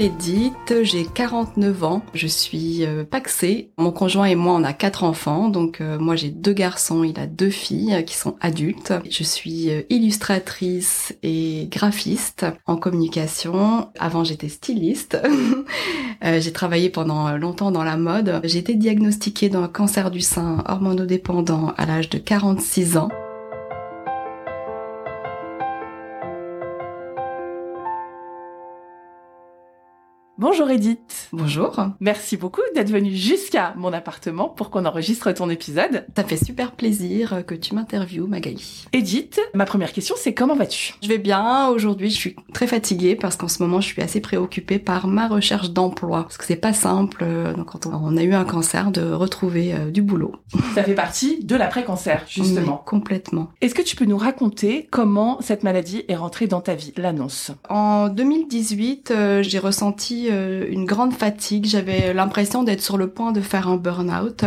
Edith, j'ai 49 ans, je suis euh, paxée. Mon conjoint et moi, on a quatre enfants, donc euh, moi j'ai deux garçons, il a deux filles euh, qui sont adultes. Je suis illustratrice et graphiste en communication. Avant, j'étais styliste. j'ai travaillé pendant longtemps dans la mode. J'ai été diagnostiquée d'un cancer du sein hormonodépendant à l'âge de 46 ans. Bonjour Edith. Bonjour. Merci beaucoup d'être venue jusqu'à mon appartement pour qu'on enregistre ton épisode. Ça fait super plaisir que tu m'interviewes, Magali. Edith, ma première question, c'est comment vas-tu? Je vais bien. Aujourd'hui, je suis très fatiguée parce qu'en ce moment, je suis assez préoccupée par ma recherche d'emploi. Parce que c'est pas simple, euh, donc, quand on a eu un cancer, de retrouver euh, du boulot. Ça fait partie de l'après-cancer, justement. complètement. Est-ce que tu peux nous raconter comment cette maladie est rentrée dans ta vie, l'annonce En 2018, euh, j'ai ressenti euh, une grande fatigue. J'avais l'impression d'être sur le point de faire un burn-out.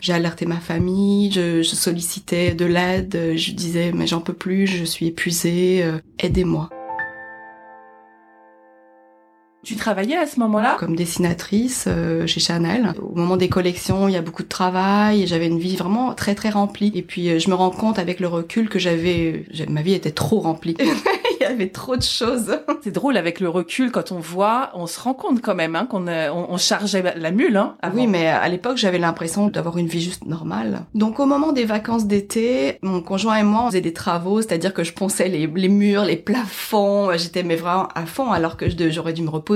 J'ai alerté ma famille, je, je sollicitais de l'aide, je disais mais j'en peux plus, je suis épuisée, euh, aidez-moi. Tu travaillais à ce moment-là Comme dessinatrice euh, chez Chanel. Au moment des collections, il y a beaucoup de travail. J'avais une vie vraiment très très remplie. Et puis euh, je me rends compte avec le recul que j'avais, ma vie était trop remplie. il y avait trop de choses. C'est drôle avec le recul quand on voit, on se rend compte quand même hein, qu'on on, chargeait la mule. Hein, Oui, mais à l'époque j'avais l'impression d'avoir une vie juste normale. Donc au moment des vacances d'été, mon conjoint et moi on faisait des travaux, c'est-à-dire que je ponçais les, les murs, les plafonds. J'étais mais vraiment à fond alors que j'aurais dû me reposer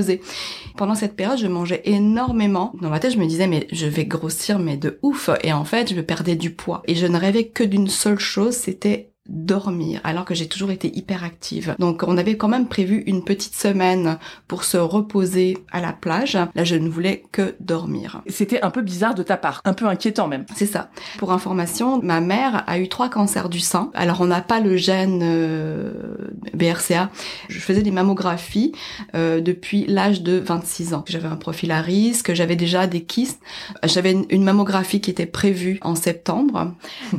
pendant cette période, je mangeais énormément. Dans ma tête, je me disais, mais je vais grossir, mais de ouf. Et en fait, je perdais du poids. Et je ne rêvais que d'une seule chose, c'était dormir alors que j'ai toujours été hyper active. Donc on avait quand même prévu une petite semaine pour se reposer à la plage. Là je ne voulais que dormir. C'était un peu bizarre de ta part, un peu inquiétant même. C'est ça. Pour information, ma mère a eu trois cancers du sein. Alors on n'a pas le gène euh, BRCA. Je faisais des mammographies euh, depuis l'âge de 26 ans. J'avais un profil à risque, j'avais déjà des kystes. J'avais une mammographie qui était prévue en septembre.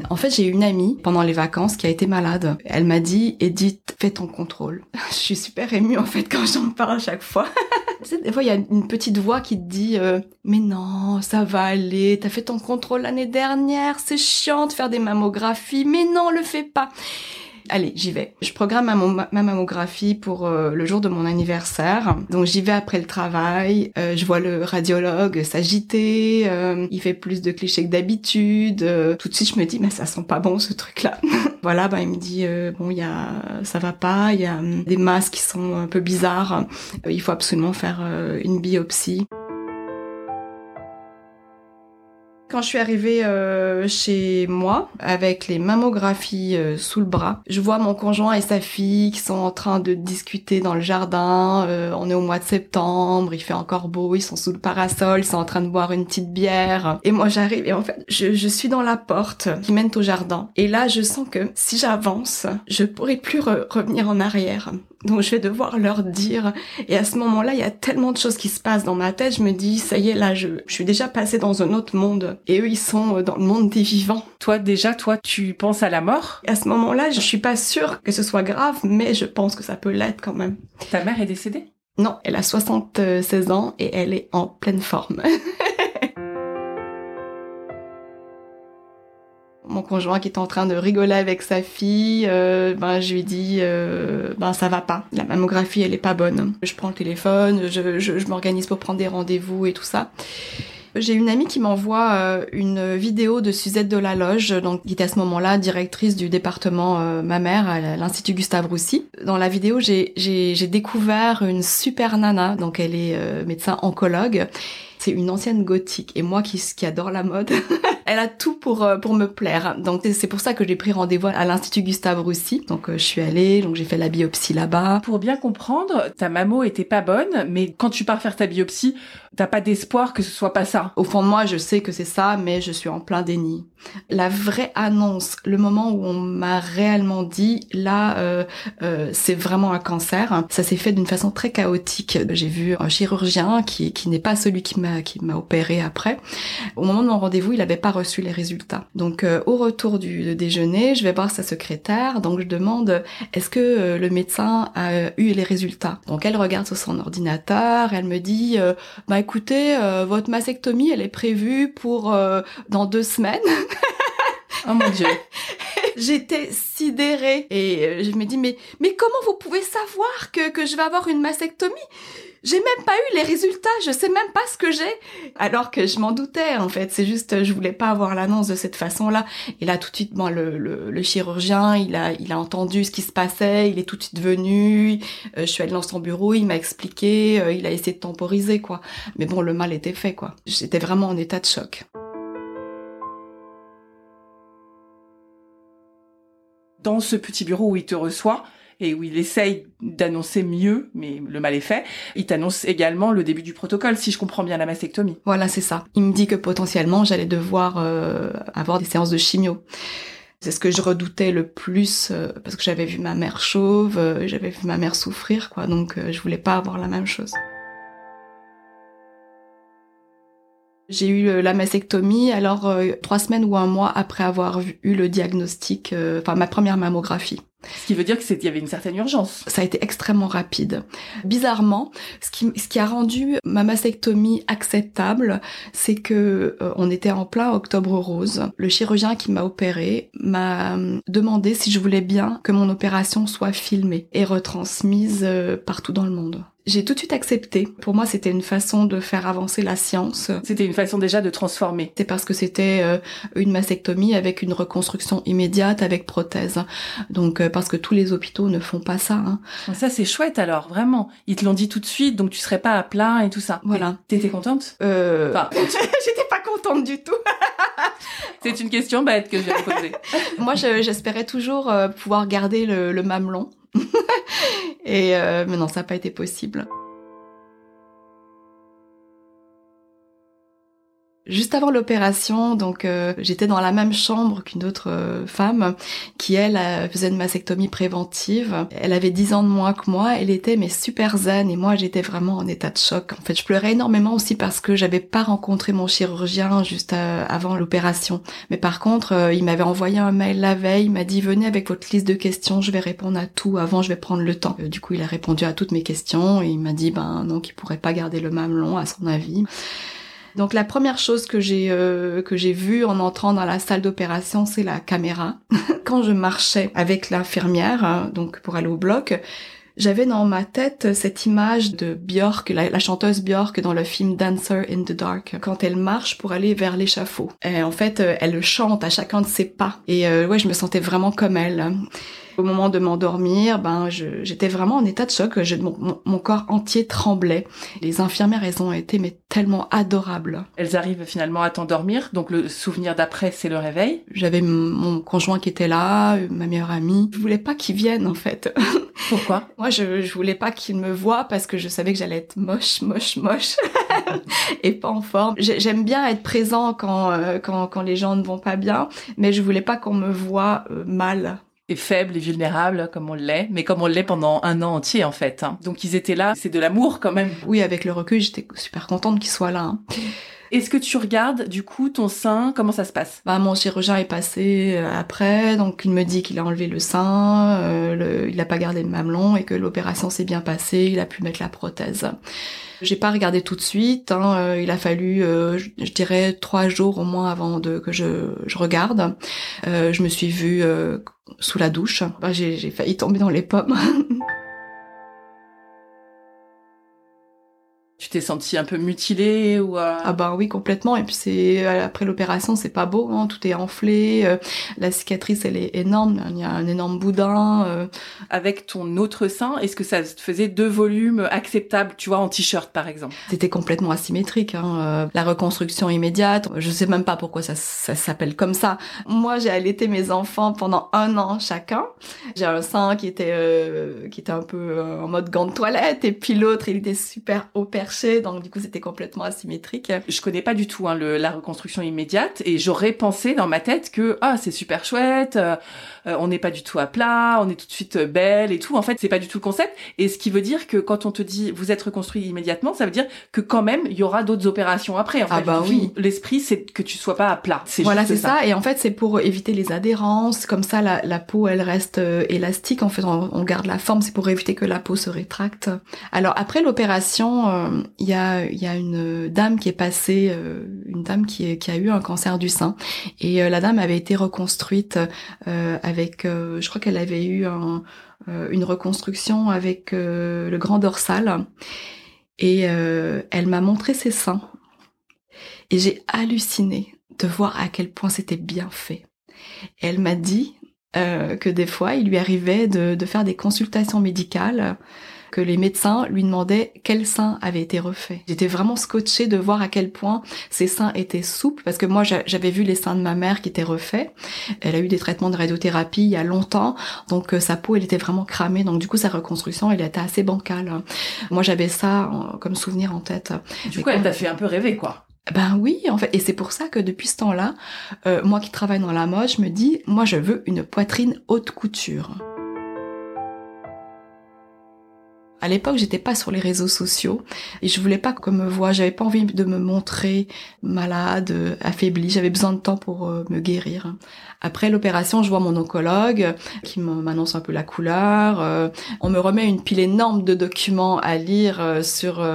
En fait j'ai une amie pendant les vacances qui a été malade. Elle m'a dit, Edith, fais ton contrôle. Je suis super émue en fait quand j'en parle à chaque fois. des fois, il y a une petite voix qui te dit, euh, mais non, ça va aller, t'as fait ton contrôle l'année dernière, c'est chiant de faire des mammographies, mais non, le fais pas allez, j'y vais. Je programme ma, mammographie pour euh, le jour de mon anniversaire. Donc j'y vais après le travail. Euh, je vois le radiologue s'agiter. Euh, il fait plus de clichés que d'habitude. tout de suite, je me dis, mais ça sent pas bon ce truc-là. voilà, bah il me dit, bon, il y a, ça va pas. Il y a des masses qui sont un peu bizarres. il faut absolument faire une biopsie. Quand je suis arrivée euh, chez moi avec les mammographies euh, sous le bras, je vois mon conjoint et sa fille qui sont en train de discuter dans le jardin. Euh, on est au mois de septembre, il fait encore beau, ils sont sous le parasol, ils sont en train de boire une petite bière. Et moi j'arrive et en fait je, suis dans la porte qui mène au jardin. Et là je sens que si j'avance, je pourrai plus revenir en arrière. Donc je vais devoir leur dire. Et à ce moment-là, il y a tellement de choses qui se passent dans ma tête. Je me dis, ça y est, là, je, je suis déjà passée dans un autre monde. Et eux, ils sont euh, dans le monde des vivants. Toi, déjà, toi, tu penses à la mort? À ce moment-là, je suis pas sûre que ce soit grave, mais je pense que ça peut l'être quand même. Ta mère est décédée? Non, elle a 76 ans et elle est en pleine forme. mon conjoint qui est en train de rigoler avec sa fille, euh, ben je lui dis euh, ben ça va pas, la mammographie elle est pas bonne. Je prends le téléphone, je, je, je m'organise pour prendre des rendez-vous et tout ça. J'ai une amie qui m'envoie euh, une vidéo de Suzette de la Loge, donc qui était à ce moment-là directrice du département euh, ma mère à l'Institut Gustave Roussy. Dans la vidéo, j'ai découvert une super nana, donc elle est médecin oncologue. C'est une ancienne gothique et moi qui, qui adore la mode, Elle a tout pour euh, pour me plaire. Donc c'est pour ça que j'ai pris rendez-vous à l'Institut Gustave Roussy. Donc je suis allée, donc j'ai fait la biopsie là-bas. Pour bien comprendre, ta mammo était pas bonne, mais quand tu pars faire ta biopsie, t'as pas d'espoir que ce soit pas ça. Au fond de moi, je sais que c'est ça, mais je suis en plein déni. La vraie annonce, le moment où on m'a réellement dit, là, euh, euh, c'est vraiment un cancer. Ça s'est fait d'une façon très chaotique. J'ai vu un chirurgien qui, qui n'est pas celui qui m'a qui m'a opéré après. Au moment de mon rendez-vous, il n'avait pas reçu les résultats. Donc, euh, au retour du déjeuner, je vais voir sa secrétaire. Donc, je demande, est-ce que le médecin a eu les résultats? Donc, elle regarde sur son ordinateur. Elle me dit, bah écoutez, euh, votre mastectomie, elle est prévue pour euh, dans deux semaines. oh mon dieu. J'étais sidérée et euh, je me dis mais mais comment vous pouvez savoir que que je vais avoir une mastectomie? J'ai même pas eu les résultats, je sais même pas ce que j'ai. Alors que je m'en doutais, en fait. C'est juste, je voulais pas avoir l'annonce de cette façon-là. Et là, tout de suite, bon, le, le, chirurgien, il a, il a entendu ce qui se passait, il est tout de suite venu. Euh, je suis allée dans son bureau, il m'a expliqué, euh, il a essayé de temporiser, quoi. Mais bon, le mal était fait, quoi. J'étais vraiment en état de choc. Dans ce petit bureau où il te reçoit, et où il essaye d'annoncer mieux, mais le mal est fait. Il t'annonce également le début du protocole, si je comprends bien la mastectomie. Voilà, c'est ça. Il me dit que potentiellement j'allais devoir euh, avoir des séances de chimio. C'est ce que je redoutais le plus euh, parce que j'avais vu ma mère chauve, euh, j'avais vu ma mère souffrir, quoi. Donc je voulais pas avoir la même chose. J'ai eu la mastectomie alors trois semaines ou un mois après avoir eu le diagnostic, enfin ma première mammographie. Ce qui veut dire qu'il y avait une certaine urgence. Ça a été extrêmement rapide. Bizarrement, ce qui, ce qui a rendu ma mastectomie acceptable, c'est que euh, on était en plein octobre rose. Le chirurgien qui m'a opéré m'a euh, demandé si je voulais bien que mon opération soit filmée et retransmise euh, partout dans le monde. J'ai tout de suite accepté. Pour moi, c'était une façon de faire avancer la science. C'était une façon déjà de transformer. C'est parce que c'était euh, une mastectomie avec une reconstruction immédiate avec prothèse. Donc euh, parce que tous les hôpitaux ne font pas ça. Hein. Ça c'est chouette alors, vraiment. Ils te l'ont dit tout de suite, donc tu serais pas à plein et tout ça. Voilà. T'étais contente? Euh... Enfin, j'étais pas contente du tout. c'est une question bête que je vais poser. Moi, j'espérais toujours euh, pouvoir garder le, le mamelon. Et euh, mais non, ça n'a pas été possible. Juste avant l'opération, donc euh, j'étais dans la même chambre qu'une autre euh, femme qui elle euh, faisait une mastectomie préventive. Elle avait 10 ans de moins que moi, elle était mais super zen et moi j'étais vraiment en état de choc. En fait, je pleurais énormément aussi parce que j'avais pas rencontré mon chirurgien juste avant l'opération. Mais par contre, il m'avait envoyé un mail la veille, il m'a dit venez avec votre liste de questions, je vais répondre à tout avant, je vais prendre le temps. du coup, il a répondu à toutes mes questions et il m'a dit ben non qu'il pourrait pas garder le mamelon à son avis. Donc la première chose que j'ai euh, que j'ai vue en entrant dans la salle d'opération, c'est la caméra. Quand je marchais avec l'infirmière, hein, donc pour aller au bloc, j'avais dans ma tête cette image de Björk, la, chanteuse Björk dans le film Dancer in the Dark, quand elle marche pour aller vers l'échafaud. En fait, euh, elle chante à chacun de ses pas. Et euh, ouais, je me sentais vraiment comme elle. Au moment de m'endormir, ben j'étais vraiment en état de choc. mon, mon, corps entier tremblait. Les infirmières, elles ont été mais tellement adorables. Elles arrivent finalement à t'endormir, donc le souvenir d'après, c'est le réveil. J'avais mon conjoint qui était là, ma meilleure amie. Je voulais pas qu'il vienne en fait. Pourquoi? Moi, je, je voulais pas qu'il me voie parce que je savais que j'allais être moche, moche, moche et pas en forme. J'aime bien être présent quand, euh, quand quand les gens ne vont pas bien, mais je voulais pas qu'on me voie euh, mal et faible et vulnérable comme on l'est, mais comme on l'est pendant un an entier en fait. Hein. Donc ils étaient là, c'est de l'amour quand même. Oui, avec le recul, j'étais super contente qu'ils soient là. Hein. Est-ce que tu regardes du coup ton sein? Comment ça se passe? Bah mon chirurgien est passé euh, après, donc il me dit qu'il a enlevé le sein, euh, il n'a pas gardé le mamelon et que l'opération s'est bien passée, il a pu mettre la prothèse. J'ai pas regardé tout de suite. Hein, euh, il a fallu, euh, je, dirais, trois jours au moins avant de que je, je regarde. Euh, je me suis vue sous la douche. Bah, j'ai failli tomber dans les pommes. Tu t'es sentie un peu mutilée ou euh, Ah ben oui complètement. Et puis c'est après l'opération c'est pas beau hein, tout est enflé euh, la cicatrice elle est énorme. Il y a un énorme boudin euh. avec ton autre sein est-ce que ça te faisait deux volumes acceptables tu vois en t-shirt par exemple? C'était complètement asymétrique hein, la reconstruction immédiate. Je sais même pas pourquoi ça, ça s'appelle comme ça. Moi j'ai allaité mes enfants pendant un an chacun. J'ai un sein qui était qui était un peu en mode gant de toilette et puis l'autre il était super opéré donc du coup c'était complètement asymétrique. Je connais pas du tout hein, le, la reconstruction immédiate et j'aurais pensé dans ma tête que ah c'est super chouette, euh, euh, on n'est pas du tout à plat, on est tout de suite euh, belle et tout. En fait c'est pas du tout le concept et ce qui veut dire que quand on te dit vous êtes reconstruit immédiatement, ça veut dire que quand même il y aura d'autres opérations après. En ah bah oui. L'esprit c'est que tu sois pas à plat. Voilà c'est ça. et en fait c'est pour éviter les adhérences comme ça la, la peau elle reste élastique en fait on, on garde la forme c'est pour éviter que la peau se rétracte. Alors après l'opération il y a, une dame qui est passée, euh, une dame qui, a eu un cancer du sein, et euh, la dame avait été reconstruite euh, avec, je crois qu'elle avait eu un, une reconstruction avec le grand dorsal, et elle m'a montré ses seins, et j'ai halluciné de voir à quel point c'était bien fait. elle m'a dit que des fois, il lui arrivait de faire des consultations médicales que les médecins lui demandaient quel sein avait été refait. J'étais vraiment scotchée de voir à quel point ses seins étaient souples, parce que moi j'avais vu les seins de ma mère qui étaient refaits. Elle a eu des traitements de radiothérapie il y a longtemps, donc euh, sa peau elle était vraiment cramée, donc du coup sa reconstruction elle était assez bancale. Moi j'avais ça comme souvenir en tête. Du coup elle t'a fait un peu rêver quoi. Ben oui, en fait, et c'est pour ça que depuis ce temps-là, euh, moi qui travaille dans la mode, je me dis, moi je veux une poitrine haute couture. À l'époque, j'étais pas sur les réseaux sociaux et je voulais pas qu'on me voie. J'avais pas envie de me montrer malade, affaiblie. J'avais besoin de temps pour euh, me guérir. Après l'opération, je vois mon oncologue qui m'annonce un peu la couleur. Euh, on me remet une pile énorme de documents à lire euh, sur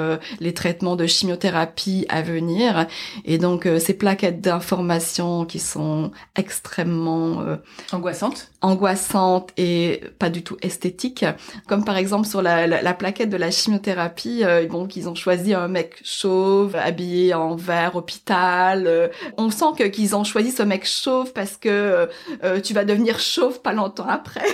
les traitements de chimiothérapie à venir. Et donc ces plaquettes d'informations qui sont extrêmement angoissantes, angoissantes et pas du tout esthétiques. Comme par exemple sur la, la la plaquette de la chimiothérapie, euh, bon, qu'ils ont choisi un mec chauve, habillé en vert hôpital. Euh, on sent que qu'ils ont choisi ce mec chauve parce que euh, tu vas devenir chauve pas longtemps après.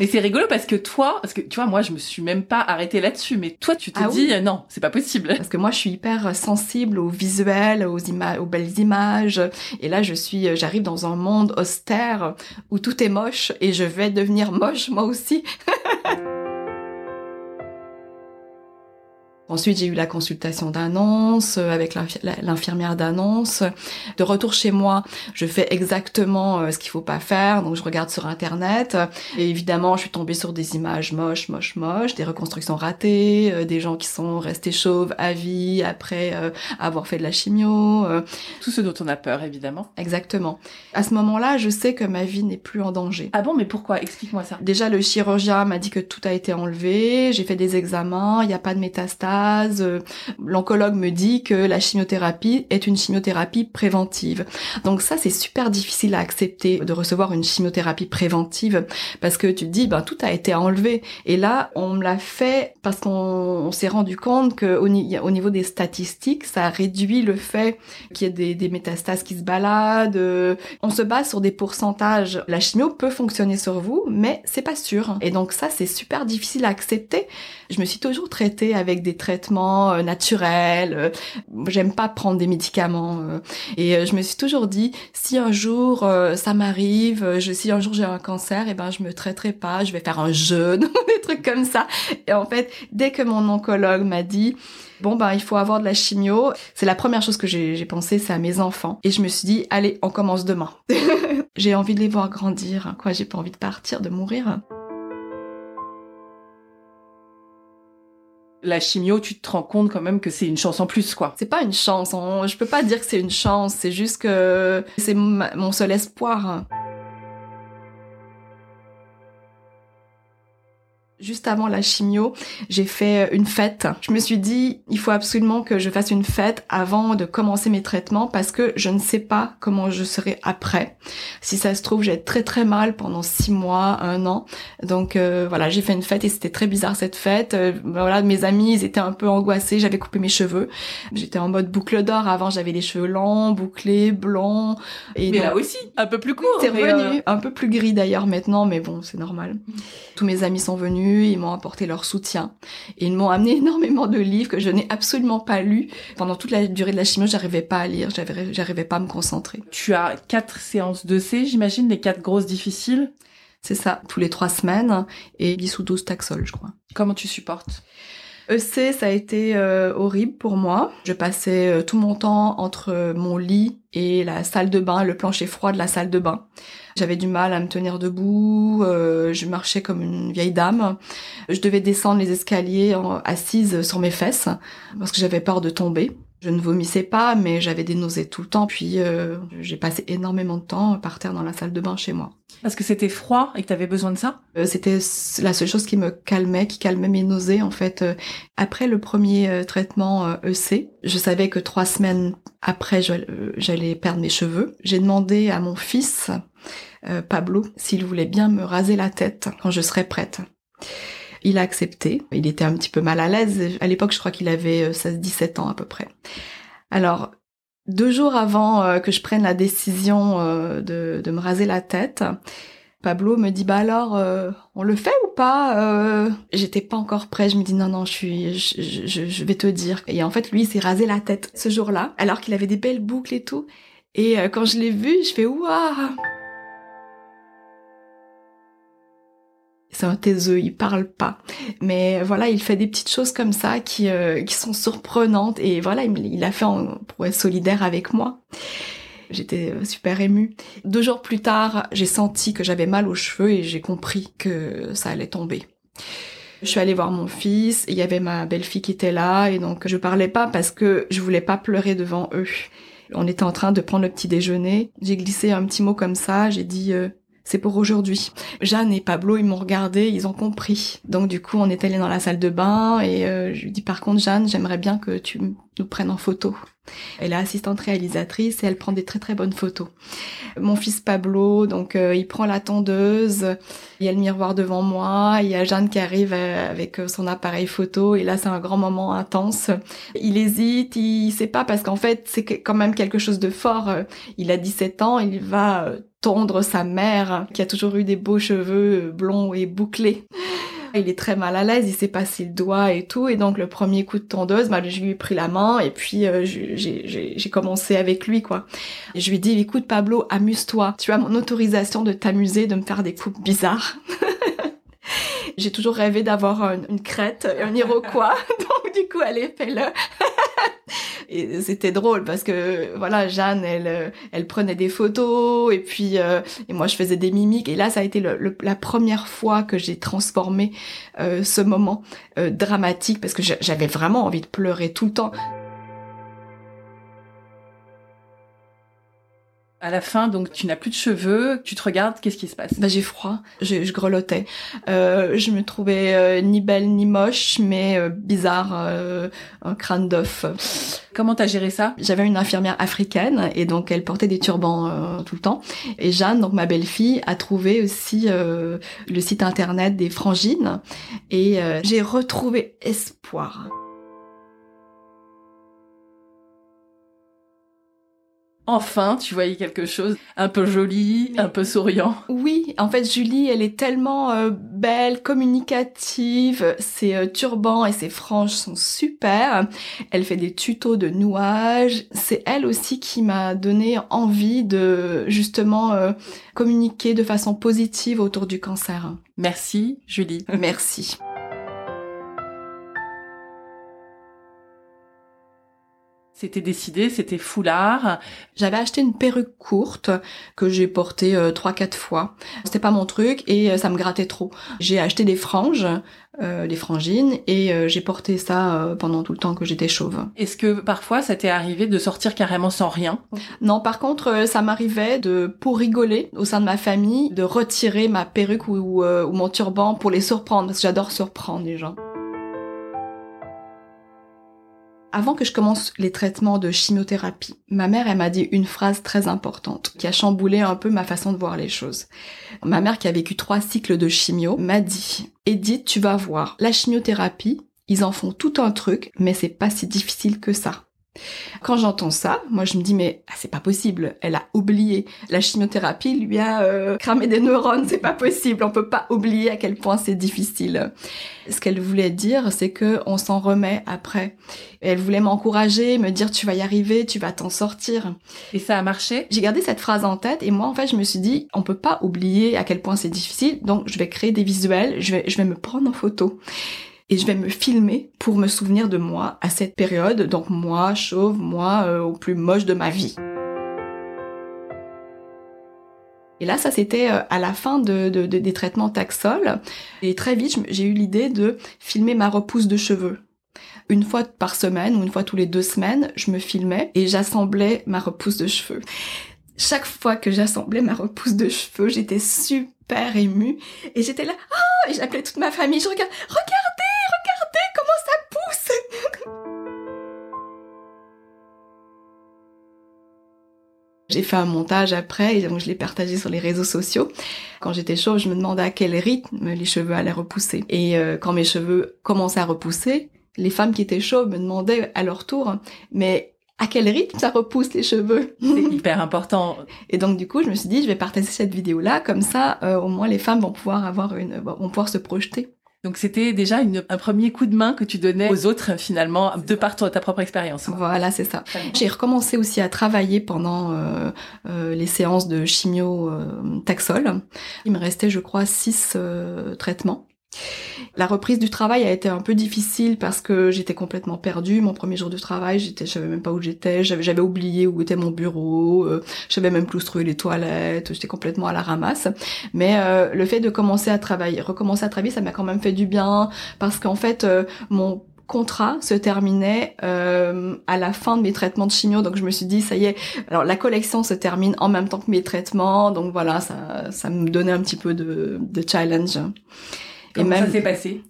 Et c'est rigolo parce que toi, parce que tu vois, moi, je me suis même pas arrêtée là-dessus, mais toi, tu te ah dis, non, c'est pas possible. Parce que moi, je suis hyper sensible aux visuels, aux images, aux belles images. Et là, je suis, j'arrive dans un monde austère où tout est moche et je vais devenir moche moi aussi. Ensuite, j'ai eu la consultation d'annonce euh, avec l'infirmière d'annonce. De retour chez moi, je fais exactement euh, ce qu'il faut pas faire. Donc, je regarde sur Internet. Et évidemment, je suis tombée sur des images moches, moches, moches, des reconstructions ratées, euh, des gens qui sont restés chauves à vie après avoir fait de la chimio. Tout ce dont on a peur, évidemment. Exactement. À ce moment-là, je sais que ma vie n'est plus en danger. Ah bon, mais pourquoi? Explique-moi ça. Déjà, le chirurgien m'a dit que tout a été enlevé. J'ai fait des examens. Il n'y a pas de métastases euh, l'oncologue me dit que la chimiothérapie est une chimiothérapie préventive. Donc ça, c'est super difficile à accepter de recevoir une chimiothérapie préventive parce que tu te dis, ben tout a été enlevé. Et là, on me l'a fait parce qu'on s'est rendu compte que au, niveau des statistiques, ça réduit le fait qu'il y ait des, des, métastases qui se baladent. On se base sur des pourcentages. La chimio peut fonctionner sur vous, mais c'est pas sûr. Et donc ça, c'est super difficile à accepter. Je me suis toujours traitée avec des traitements euh, naturels. Euh, j'aime pas prendre des médicaments. Euh, et je me suis toujours dit, si un jour ça m'arrive, si un jour j'ai un cancer, et eh ben je me traiterai pas, je vais faire un jeûne, des trucs comme ça. Et en fait, dès que mon oncologue m'a dit, bon ben il faut avoir de la chimio, c'est la première chose que j'ai pensé, c'est à mes enfants. Et je me suis dit, allez, on commence demain. j'ai envie de les voir grandir, quoi. J'ai pas envie de partir, de mourir. La chimio, tu te rends compte quand même que c'est une chance en plus, quoi. C'est pas une chance, je peux pas dire que c'est une chance, c'est juste que c'est mon seul espoir. Juste avant la chimio, j'ai fait une fête. Je me suis dit, il faut absolument que je fasse une fête avant de commencer mes traitements parce que je ne sais pas comment je serai après. Si ça se trouve, j'ai très très mal pendant six mois, un an. Donc euh, voilà, j'ai fait une fête et c'était très bizarre cette fête. Euh, voilà, mes amis, ils étaient un peu angoissés. J'avais coupé mes cheveux. J'étais en mode boucle d'or. Avant, j'avais les cheveux longs, bouclés, blancs. Et mais là aussi, un peu plus court. C'est revenu, un peu plus gris d'ailleurs maintenant, mais bon, c'est normal. Tous mes amis sont venus, ils m'ont apporté leur soutien. Et ils m'ont amené énormément de livres que je n'ai absolument pas lus. Pendant toute la durée de la chimio, j'arrivais pas à lire, j'arrivais pas à me concentrer. Tu as quatre séances de C, j'imagine, les quatre grosses difficiles C'est ça, tous les trois semaines, et 10 ou 12 taxol, je crois. Comment tu supportes? EC, ça a été euh, horrible pour moi. Je passais euh, tout mon temps entre mon lit et la salle de bain, le plancher froid de la salle de bain. J'avais du mal à me tenir debout, euh, je marchais comme une vieille dame. Je devais descendre les escaliers assise sur mes fesses parce que j'avais peur de tomber. Je ne vomissais pas, mais j'avais des nausées tout le temps. Puis euh, j'ai passé énormément de temps par terre dans la salle de bain chez moi. Parce que c'était froid et que tu avais besoin de ça? Euh, C'était la seule chose qui me calmait, qui calmait mes nausées en fait. Euh, après le premier traitement EC, je savais que trois semaines après j'allais perdre mes cheveux. J'ai demandé à mon fils Pablo s'il voulait bien me raser la tête quand je serais prête. Il a accepté. Il était un petit peu mal à l'aise. À l'époque, je crois qu'il avait 16-17 euh, ans à peu près. Alors, deux jours avant euh, que je prenne la décision euh, de, de, me raser la tête, Pablo me dit bah alors on le fait ou pas J'étais pas encore prêt. Je me dis non non je suis je, je, vais te dire. Et en fait lui il s'est rasé la tête ce jour-là alors qu'il avait des belles boucles et tout. Et quand je l'ai vu je fais waouh c'est un taiseux, il parle pas. Mais voilà, il fait des petites choses comme ça qui, euh, qui sont surprenantes. Et voilà, il, a fait pour être solidaire avec moi. J'étais super émue. Deux jours plus tard, j'ai senti que j'avais mal aux cheveux et j'ai compris que ça allait tomber. Je suis allée voir mon fils, il y avait ma belle-fille qui était là, et donc je parlais pas parce que je voulais pas pleurer devant eux. On était en train de prendre le petit déjeuner. J'ai glissé un petit mot comme ça, j'ai dit euh, c'est pour aujourd'hui. Jeanne et Pablo, ils m'ont regardé, ils ont compris. Donc du coup, on est allé dans la salle de bain et euh, je lui dis par contre, Jeanne, j'aimerais bien que tu nous prennes en photo. Elle est assistante réalisatrice et elle prend des très très bonnes photos. Mon fils Pablo, donc euh, il prend la tondeuse, il y a le miroir devant moi, il y a Jeanne qui arrive euh, avec son appareil photo et là c'est un grand moment intense. Il hésite, il sait pas parce qu'en fait c'est quand même quelque chose de fort. Il a 17 ans, il va tondre sa mère, qui a toujours eu des beaux cheveux blonds et bouclés. Il est très mal à l'aise, il sait pas s'il doit et tout, et donc le premier coup de tondeuse, bah, je lui ai pris la main et puis euh, j'ai commencé avec lui quoi. je lui dis écoute Pablo, amuse-toi, tu as mon autorisation de t'amuser, de me faire des coupes bizarres. j'ai toujours rêvé d'avoir une, crête, un iroquois, donc du coup allez fais-le. et c'était drôle parce que voilà Jeanne elle euh, elle prenait des photos et puis euh, et moi je faisais des mimiques et là ça a été la première fois que j'ai transformé euh, ce moment dramatique parce que j'avais vraiment envie de pleurer tout le temps. À la fin, donc tu n'as plus de cheveux, tu te regardes, qu'est-ce qui se passe? Bah j'ai froid, je, je grelottais. Euh, je me trouvais euh, ni belle ni moche, mais euh, bizarre, euh, un crâne d'œuf. Comment t'as géré ça? J'avais une infirmière africaine et donc elle portait des turbans tout le temps. Et Jeanne, donc ma belle-fille, a trouvé aussi le site internet des frangines et j'ai retrouvé espoir. Enfin tu voyais quelque chose un peu joli, un peu souriant. Oui, en fait Julie, elle est tellement euh, belle, communicative, ses euh, turbans et ses franges sont super. Elle fait des tutos de nouage. C'est elle aussi qui m'a donné envie de justement euh, communiquer de façon positive autour du cancer. Merci Julie. Merci. C'était décidé, c'était foulard. J'avais acheté une perruque courte que j'ai portée euh, trois quatre fois. C'était pas mon truc et euh, ça me grattait trop. J'ai acheté des franges, euh, des frangines et euh, j'ai porté ça pendant tout le temps que j'étais chauve. Est-ce que parfois ça t'est arrivé de sortir carrément sans rien? Non, par contre, ça m'arrivait de pour rigoler au sein de ma famille de retirer ma perruque ou, ou mon turban pour les surprendre parce que j'adore surprendre les gens. Avant que je commence les traitements de chimiothérapie, ma mère, elle m'a dit une phrase très importante qui a chamboulé un peu ma façon de voir les choses. Ma mère, qui a vécu trois cycles de chimio, m'a dit, Edith, tu vas voir, la chimiothérapie, ils en font tout un truc, mais c'est pas si difficile que ça. Quand j'entends ça, moi je me dis mais ah, c'est pas possible, elle a oublié. La chimiothérapie lui a euh, cramé des neurones, c'est pas possible, on peut pas oublier à quel point c'est difficile. Ce qu'elle voulait dire, c'est que on s'en remet après. elle voulait m'encourager, me dire tu vas y arriver, tu vas t'en sortir. Et ça a marché? J'ai gardé cette phrase en tête et moi en fait je me suis dit on peut pas oublier à quel point c'est difficile, donc je vais créer des visuels, je vais je vais me prendre en photo et je vais me filmer pour me souvenir de moi à cette période, donc moi chauve, moi euh, au plus moche de ma vie. Et là, ça c'était euh, à la fin de, des traitements Taxol. Et très vite, j'ai eu l'idée de filmer ma repousse de cheveux. Une fois par semaine ou une fois tous les deux semaines, je me filmais et j'assemblais ma repousse de cheveux. Chaque fois que j'assemblais ma repousse de cheveux, j'étais super émue et j'étais là, oh, et j'appelais toute ma famille, je regarde, regardez, J'ai fait un montage après et donc je l'ai partagé sur les réseaux sociaux. Quand j'étais chauve, je me demandais à quel rythme les cheveux allaient repousser. Et euh, quand mes cheveux commençaient à repousser, les femmes qui étaient chauves me demandaient à leur tour, mais à quel rythme ça repousse les cheveux? C'est hyper important. Et donc du coup, je me suis dit, je vais partager cette vidéo-là, comme ça, euh, au moins les femmes vont pouvoir avoir une, vont pouvoir se projeter. Donc c'était déjà une, un premier coup de main que tu donnais aux autres finalement de par ta, propre expérience. Voilà, c'est ça. J'ai recommencé aussi à travailler pendant euh, euh, les séances de chimio euh, taxol. Il me restait, je crois, six traitements. La reprise du travail a été un peu difficile parce que j'étais complètement perdue. Mon premier jour de travail, j'étais, je savais même pas où j'étais, j'avais, oublié où était mon bureau, euh, j'avais même plus les toilettes, j'étais complètement à la ramasse. Mais euh, le fait de commencer à travailler, recommencer à travailler, ça m'a quand même fait du bien parce qu'en fait, euh, mon contrat se terminait euh, à la fin de mes traitements de chimio. Donc je me suis dit ça y est alors la collection se termine en même temps que mes traitements. Donc voilà ça ça me donnait un petit peu de challenge Comment ça s'est passé?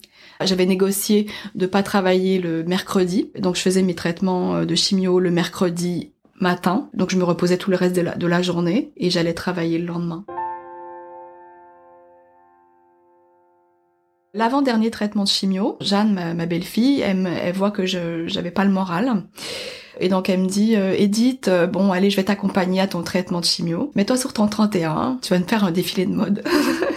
j'avais négocié de pas travailler le mercredi, donc je faisais mes traitements euh, de chimio le mercredi matin, donc je me reposais tout le reste de la, de la journée et j'allais travailler le lendemain. L'avant-dernier traitement de chimio, Jeanne, ma, belle-fille, elle, elle, voit que je j'avais pas le moral. Et donc elle me dit, euh, Edith, euh, bon allez, je vais t'accompagner à ton traitement de chimio. Mets-toi sur ton 31, tu vas me faire un défilé de mode.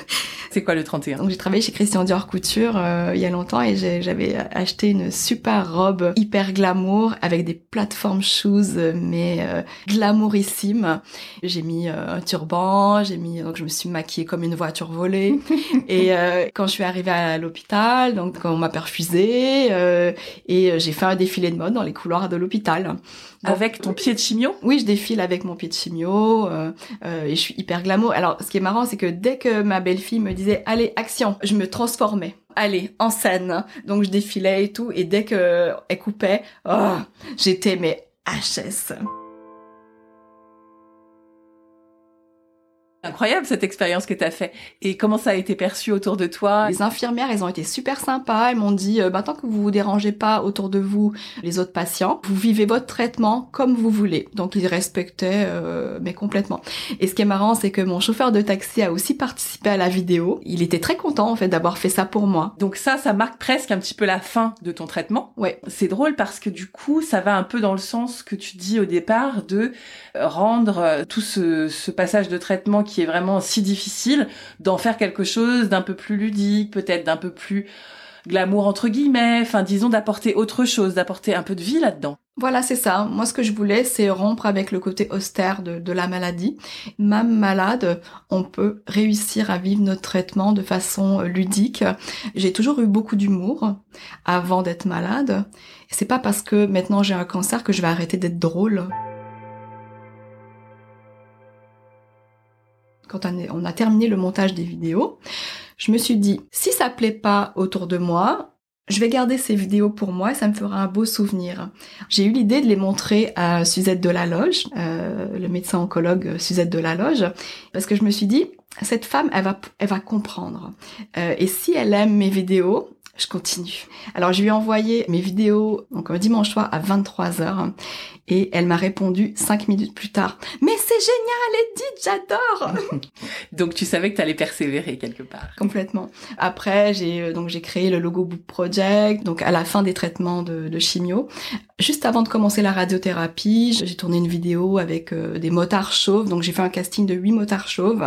C'est quoi le 31 Donc j'ai travaillé chez Christian Dior Couture euh, il y a longtemps et j'avais acheté une super robe hyper glamour avec des plateformes shoes mais euh, glamourissimes. J'ai mis euh, un turban, j'ai mis donc je me suis maquillée comme une voiture volée et quand je suis arrivée à l'hôpital, donc on m'a perfusée et j'ai fait un défilé de mode dans les couloirs de l'hôpital. Avec ton pied de chimio? Oui, je défile avec mon pied de chimio euh, euh, et je suis hyper glamour. Alors, ce qui est marrant, c'est que dès que ma belle-fille me disait allez action, je me transformais. Allez, en scène. Donc je défilais et tout. Et dès que elle coupait, oh, j'étais mais HS. Incroyable cette expérience que tu as fait. Et comment ça a été perçu autour de toi? Les infirmières, elles ont été super sympas. Elles m'ont dit, euh, bah, tant que vous vous dérangez pas autour de vous, les autres patients, vous vivez votre traitement comme vous voulez. Donc ils respectaient, euh, mais complètement. Et ce qui est marrant, c'est que mon chauffeur de taxi a aussi participé à la vidéo. Il était très content en fait d'avoir fait ça pour moi. Donc ça, ça marque presque un petit peu la fin de ton traitement. Ouais. C'est drôle parce que du coup, ça va un peu dans le sens que tu dis au départ de rendre euh, tout ce, ce passage de traitement qui est vraiment si difficile, d'en faire quelque chose d'un peu plus ludique, peut-être d'un peu plus glamour entre guillemets, enfin disons d'apporter autre chose, d'apporter un peu de vie là-dedans. Voilà, c'est ça. Moi, ce que je voulais, c'est rompre avec le côté austère de, de, la maladie. Même malade, on peut réussir à vivre notre traitement de façon ludique. J'ai toujours eu beaucoup d'humour avant d'être malade. C'est pas parce que maintenant j'ai un cancer que je vais arrêter d'être drôle. Quand on a terminé le montage des vidéos, je me suis dit, si ça plaît pas autour de moi, je vais garder ces vidéos pour moi, ça me fera un beau souvenir. J'ai eu l'idée de les montrer à Suzette de la Loge, euh, le médecin oncologue Suzette de la Loge, parce que je me suis dit, cette femme, elle va, elle va comprendre. Euh, et si elle aime mes vidéos, je continue. Alors je lui ai envoyé mes vidéos donc un dimanche soir à 23h et elle m'a répondu cinq minutes plus tard. Mais c'est génial, Edith, j'adore. donc tu savais que tu allais persévérer quelque part. Complètement. Après, j'ai euh, donc j'ai créé le logo Book Project. Donc à la fin des traitements de, de chimio, juste avant de commencer la radiothérapie, j'ai tourné une vidéo avec euh, des motards chauves. Donc j'ai fait un casting de huit motards chauves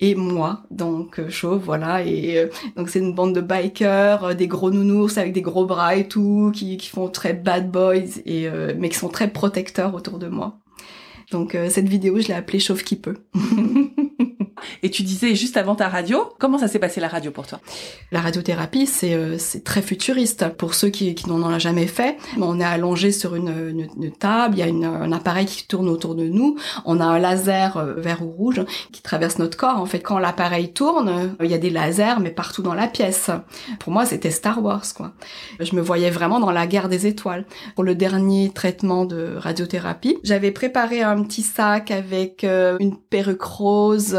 et moi donc euh, chauve voilà et donc c'est une bande de bikers, des gros nounours avec des gros bras et tout qui, qui font très bad boys et mais qui sont très protecteurs autour de moi. Donc euh, cette vidéo, je l'ai appelée Chauffe qui peut. Et tu disais juste avant ta radio, comment ça s'est passé la radio pour toi? La radiothérapie, c'est euh, très futuriste. Pour ceux qui, qui n'en ont jamais fait, on est allongé sur une, une, table, il y a une, un appareil qui tourne autour de nous, on a un laser euh, vert ou rouge qui traverse notre corps. En fait, quand l'appareil tourne, euh, il y a des lasers, mais partout dans la pièce. Pour moi, c'était Star Wars, quoi. Je me voyais vraiment dans la guerre des étoiles. Pour le dernier traitement de radiothérapie, j'avais préparé un petit sac avec une perruque rose,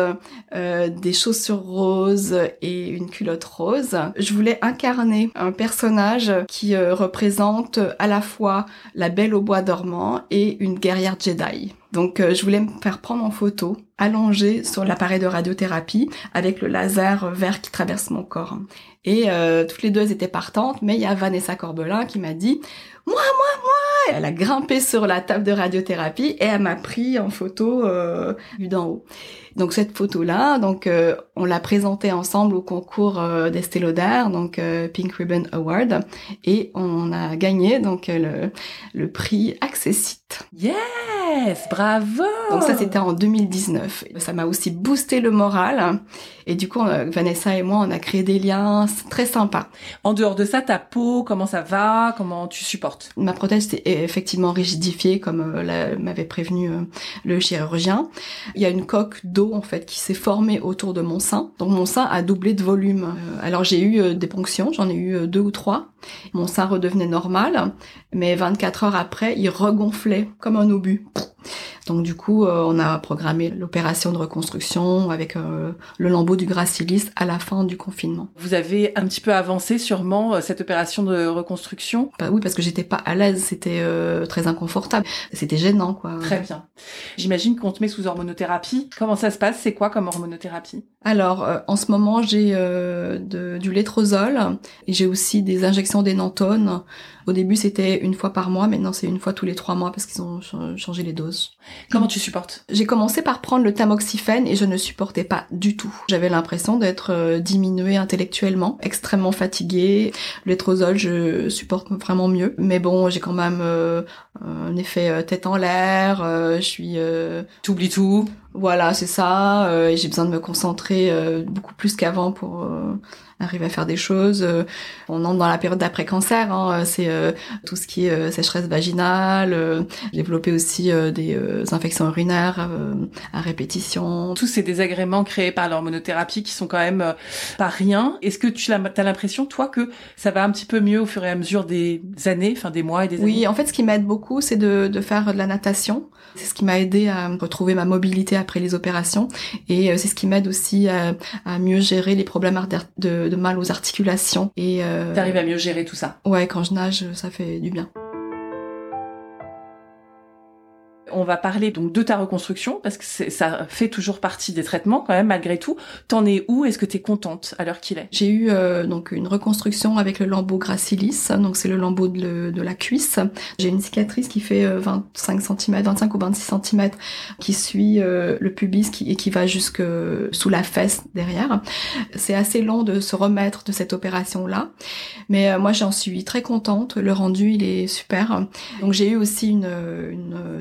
euh, des chaussures roses et une culotte rose. Je voulais incarner un personnage qui euh, représente à la fois la belle au bois dormant et une guerrière Jedi. Donc euh, je voulais me faire prendre en photo, allongée sur l'appareil de radiothérapie, avec le laser vert qui traverse mon corps. Et toutes les deux étaient partantes, mais il y a Vanessa Corbelin qui m'a dit « Moi, moi, moi !» Elle a grimpé sur la table de radiothérapie et elle m'a pris en photo euh, d'en haut. Donc cette photo-là, donc euh, on l'a présentée ensemble au concours euh, d'Estée donc euh, Pink Ribbon Award, et on a gagné donc le, le prix Accessite. Yes, bravo. Donc ça c'était en 2019. Ça m'a aussi boosté le moral, et du coup Vanessa et moi on a créé des liens très sympas. En dehors de ça, ta peau, comment ça va, comment tu supportes? Ma prothèse est effectivement rigidifiée comme m'avait prévenu le chirurgien. Il y a une coque d'eau en fait qui s'est formé autour de mon sein. Donc mon sein a doublé de volume. Euh, alors j'ai eu euh, des ponctions, j'en ai eu euh, deux ou trois. Mon sein redevenait normal, mais 24 heures après, il regonflait comme un obus. Donc du coup, euh, on a programmé l'opération de reconstruction avec euh, le lambeau du gracilis à la fin du confinement. Vous avez un petit peu avancé sûrement euh, cette opération de reconstruction? Bah, Oui, parce que j'étais pas à l'aise, c'était très inconfortable, c'était gênant quoi. Très bien. J'imagine qu'on te met sous hormonothérapie. Comment ça se passe? C'est quoi comme hormonothérapie? Alors, en ce moment, j'ai du létrozole et j'ai aussi des injections d'énantone au début, c'était une fois par mois. Maintenant, c'est une fois tous les trois mois parce qu'ils ont changé les doses. Comment tu supportes? J'ai commencé par prendre le tamoxifène et je ne supportais pas du tout. J'avais l'impression d'être euh, diminuée intellectuellement, extrêmement fatiguée. L'étrosol, je supporte vraiment mieux. Mais bon, j'ai quand même euh, un effet euh, tête en l'air. je suis... T'oublies tout voilà, c'est ça. et j'ai besoin de me concentrer beaucoup plus qu'avant pour arrive à faire des choses. Euh, on entre dans la période d'après-cancer, hein, c'est euh, tout ce qui est euh, sécheresse vaginale, développer aussi des infections urinaires à répétition. Tous ces désagréments créés par l'hormonothérapie qui sont quand même pas rien. Est-ce que tu as l'impression, toi, que ça va un petit peu mieux au fur et à mesure des années, enfin des mois et des années? Oui, en fait, ce qui m'aide beaucoup, c'est de, de faire de la natation. C'est ce qui m'a aidé à retrouver ma mobilité après les opérations et c'est ce qui m'aide aussi à, à, mieux gérer les problèmes de, de mal aux articulations. Et euh, t'arrives à mieux gérer tout ça. Ouais, quand je nage, ça fait du bien. On va parler donc de ta reconstruction parce que ça fait toujours partie des traitements quand même malgré tout. T'en es où? Est-ce que t'es contente à l'heure qu'il est? J'ai eu euh, donc une reconstruction avec le lambeau gracilis, donc c'est le lambeau de, la cuisse. J'ai une cicatrice qui fait 25 cm, 25 ou 26 cm, qui suit euh, le pubis qui, et qui va jusque sous la fesse derrière. C'est assez long de se remettre de cette opération là, mais euh, moi j'en suis très contente. Le rendu il est super. Donc j'ai eu aussi une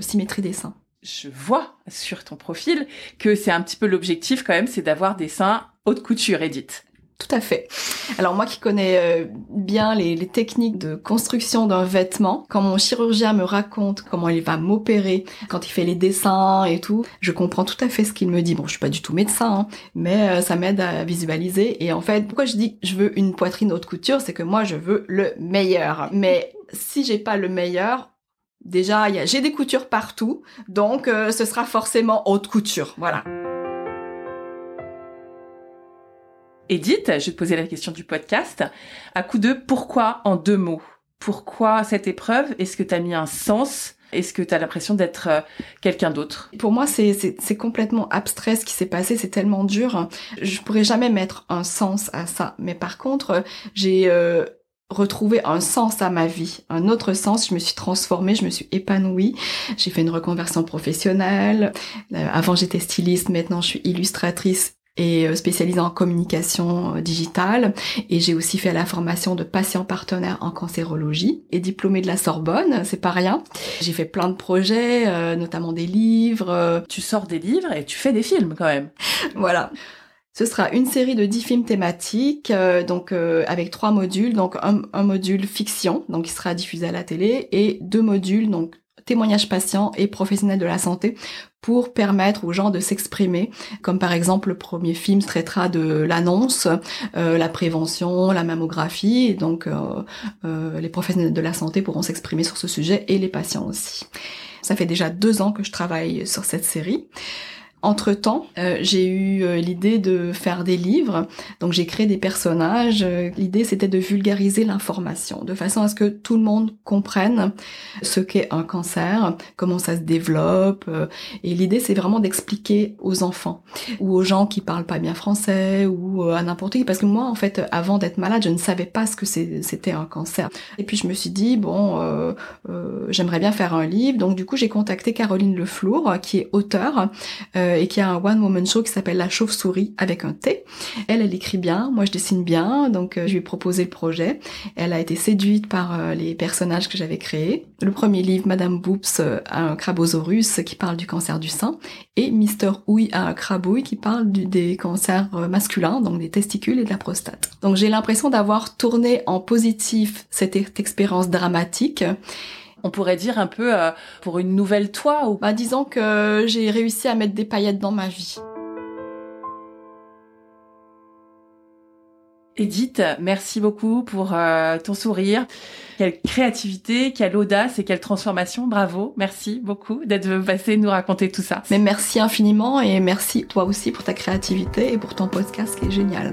symétrie des seins. Je vois sur ton profil que c'est un petit peu l'objectif quand même, c'est d'avoir des seins haute couture, Edith. Tout à fait. Alors moi qui connais euh, bien les, techniques de construction d'un vêtement, quand mon chirurgien me raconte comment il va m'opérer, quand il fait les dessins et tout, je comprends tout à fait ce qu'il me dit. Bon, je suis pas du tout médecin, hein, mais euh, ça m'aide à visualiser. Et en fait, pourquoi je dis je veux une poitrine haute couture, c'est que moi je veux le meilleur. Mais si j'ai pas le meilleur, déjà j'ai des coutures partout, donc euh, ce sera forcément haute couture. Voilà. Edith, je vais te poser la question du podcast. À coup de pourquoi en deux mots? Pourquoi cette épreuve? Est-ce que tu as mis un sens? Est-ce que tu as l'impression d'être euh, quelqu'un d'autre? Pour moi, c'est complètement abstrait ce qui s'est passé, c'est tellement dur. Je pourrais jamais mettre un sens à ça. Mais par contre, j'ai euh, retrouvé un sens à ma vie, un autre sens. Je me suis transformée, je me suis épanouie. J'ai fait une reconversion professionnelle. Euh, avant, j'étais styliste, maintenant je suis illustratrice et euh, spécialisée en communication euh, digitale et j'ai aussi fait la formation de patient partenaire en cancérologie et diplômée de la Sorbonne, c'est pas rien. J'ai fait plein de projets, euh, notamment des livres. Tu sors des livres et tu fais des films quand même. voilà. Ce sera une série de dix films thématiques, donc avec trois modules, donc un, module fiction, donc qui sera diffusé à la télé, et deux modules, donc témoignages patients et professionnels de la santé pour permettre aux gens de s'exprimer, comme par exemple le premier film traitera de l'annonce, euh, la prévention, la mammographie, et donc euh, euh, les professionnels de la santé pourront s'exprimer sur ce sujet et les patients aussi. Ça fait déjà deux ans que je travaille sur cette série. Entre-temps, euh, j'ai eu euh, l'idée de faire des livres, donc j'ai créé des personnages. Euh, l'idée, c'était de vulgariser l'information, de façon à ce que tout le monde comprenne ce qu'est un cancer, comment ça se développe. et l'idée, c'est vraiment d'expliquer aux enfants ou aux gens qui parlent pas bien français ou à n'importe qui, parce que moi, en fait, avant d'être malade, je ne savais pas ce que c'était un cancer. Et puis je me suis dit, bon, j'aimerais bien faire un livre, donc du coup, j'ai contacté Caroline Leflour, qui est auteure. Et qui a un one woman show qui s'appelle La chauve-souris avec un T. Elle, elle écrit bien, moi je dessine bien, donc euh, je lui ai proposé le projet. Elle a été séduite par euh, les personnages que j'avais créés. Le premier livre, Madame Boops un crabosaurus qui parle du cancer du sein et Mister Ouille a un crabouille qui parle des cancers masculins, donc des testicules et de la prostate. Donc j'ai l'impression d'avoir tourné en positif cette expérience dramatique on pourrait dire un peu euh, pour une nouvelle toi ou bah disons que j'ai réussi à mettre des paillettes dans ma vie. Edith, merci beaucoup pour euh, ton sourire. Quelle créativité, quelle audace et quelle transformation. Bravo, merci beaucoup d'être passé nous raconter tout ça. Mais merci infiniment et merci toi aussi pour ta créativité et pour ton podcast qui est génial